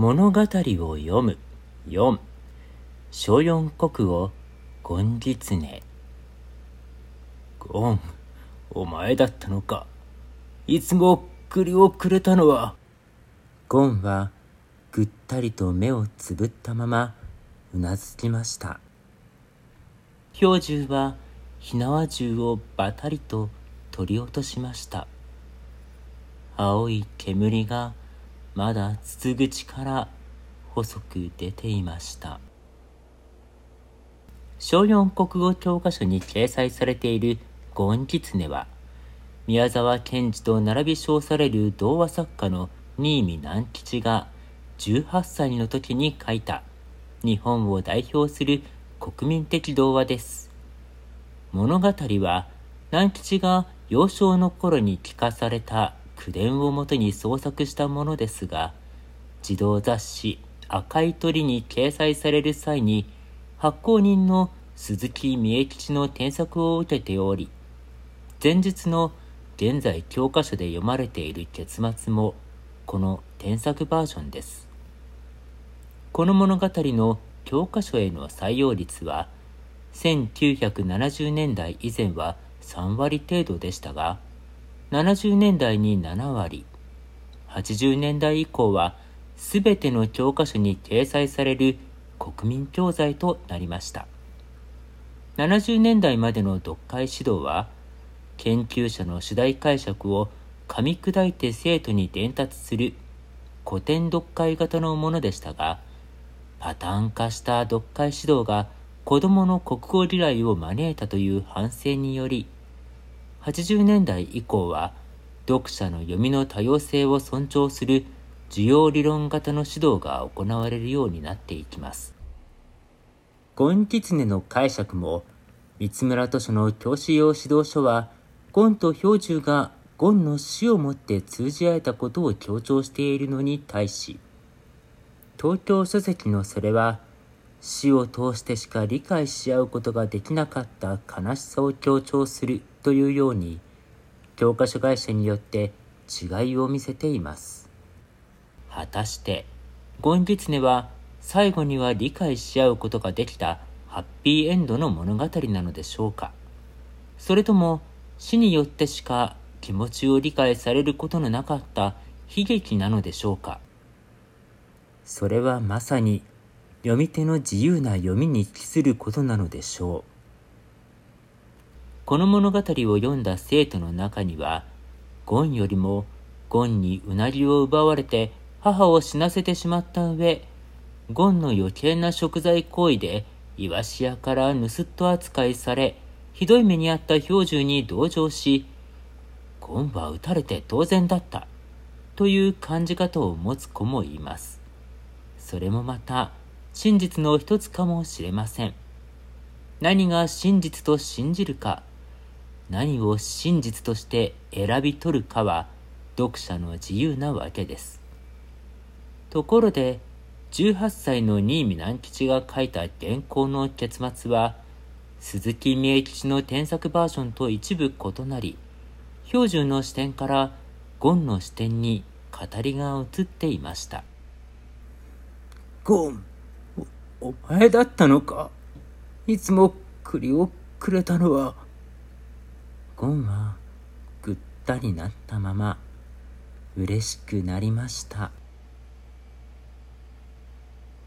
物語を読む。4小四国語ゴンギツネゴンお前だったのか。いつも栗をくれたのは。ゴンはぐったりと目をつぶったままうなずきました。氷柱は火縄銃をばたりと取り落としました。青い煙がまだ筒口から細く出ていました小四国語教科書に掲載されているゴンギツネは宮沢賢治と並び称される童話作家の新見南吉が18歳の時に書いた日本を代表する国民的童話です。物語は南吉が幼少の頃に聞かされた口伝をもとに創作したものですが、児童雑誌赤い鳥に掲載される際に発行人の鈴木美恵吉の添削を受けており、前日の現在教科書で読まれている結末もこの添削バージョンです。この物語の教科書への採用率は1970年代以前は3割程度でしたが、70年代に7割、80年代以降は全ての教科書に掲載される国民教材となりました。70年代までの読解指導は、研究者の主題解釈を噛み砕いて生徒に伝達する古典読解型のものでしたが、パターン化した読解指導が子供の国語理来を招いたという反省により、80年代以降は読者の読みの多様性を尊重する需要理論型の指導が行われるようになっていきます。ゴンキツネの解釈も、三村図書の教師用指導書は、ゴンと標柱がゴンの死をもって通じ合えたことを強調しているのに対し、東京書籍のそれは、死を通してしか理解し合うことができなかった悲しさを強調するというように、教科書会社によって違いを見せています。果たして、ゴンギツネは最後には理解し合うことができたハッピーエンドの物語なのでしょうか？それとも死によってしか気持ちを理解されることのなかった悲劇なのでしょうか？それはまさに読み手の自由な読みに帰することなのでしょう。この物語を読んだ生徒の中には、ゴンよりもゴンにうなりを奪われて母を死なせてしまった上、ゴンの余計な食材行為でイワシ屋から盗っ人扱いされ、ひどい目に遭った標準に同情し、ゴンは撃たれて当然だった、という感じ方を持つ子もいます。それもまた、真実の一つかもしれません。何が真実と信じるか、何を真実として選び取るかは読者の自由なわけです。ところで、18歳の新見南吉が書いた原稿の結末は、鈴木美恵吉の添削バージョンと一部異なり、標準の視点からゴンの視点に語りが移っていました。ゴンお前だったのか？いつも栗をくれたのは。ゴンはぐったりなったまま嬉しくなりました。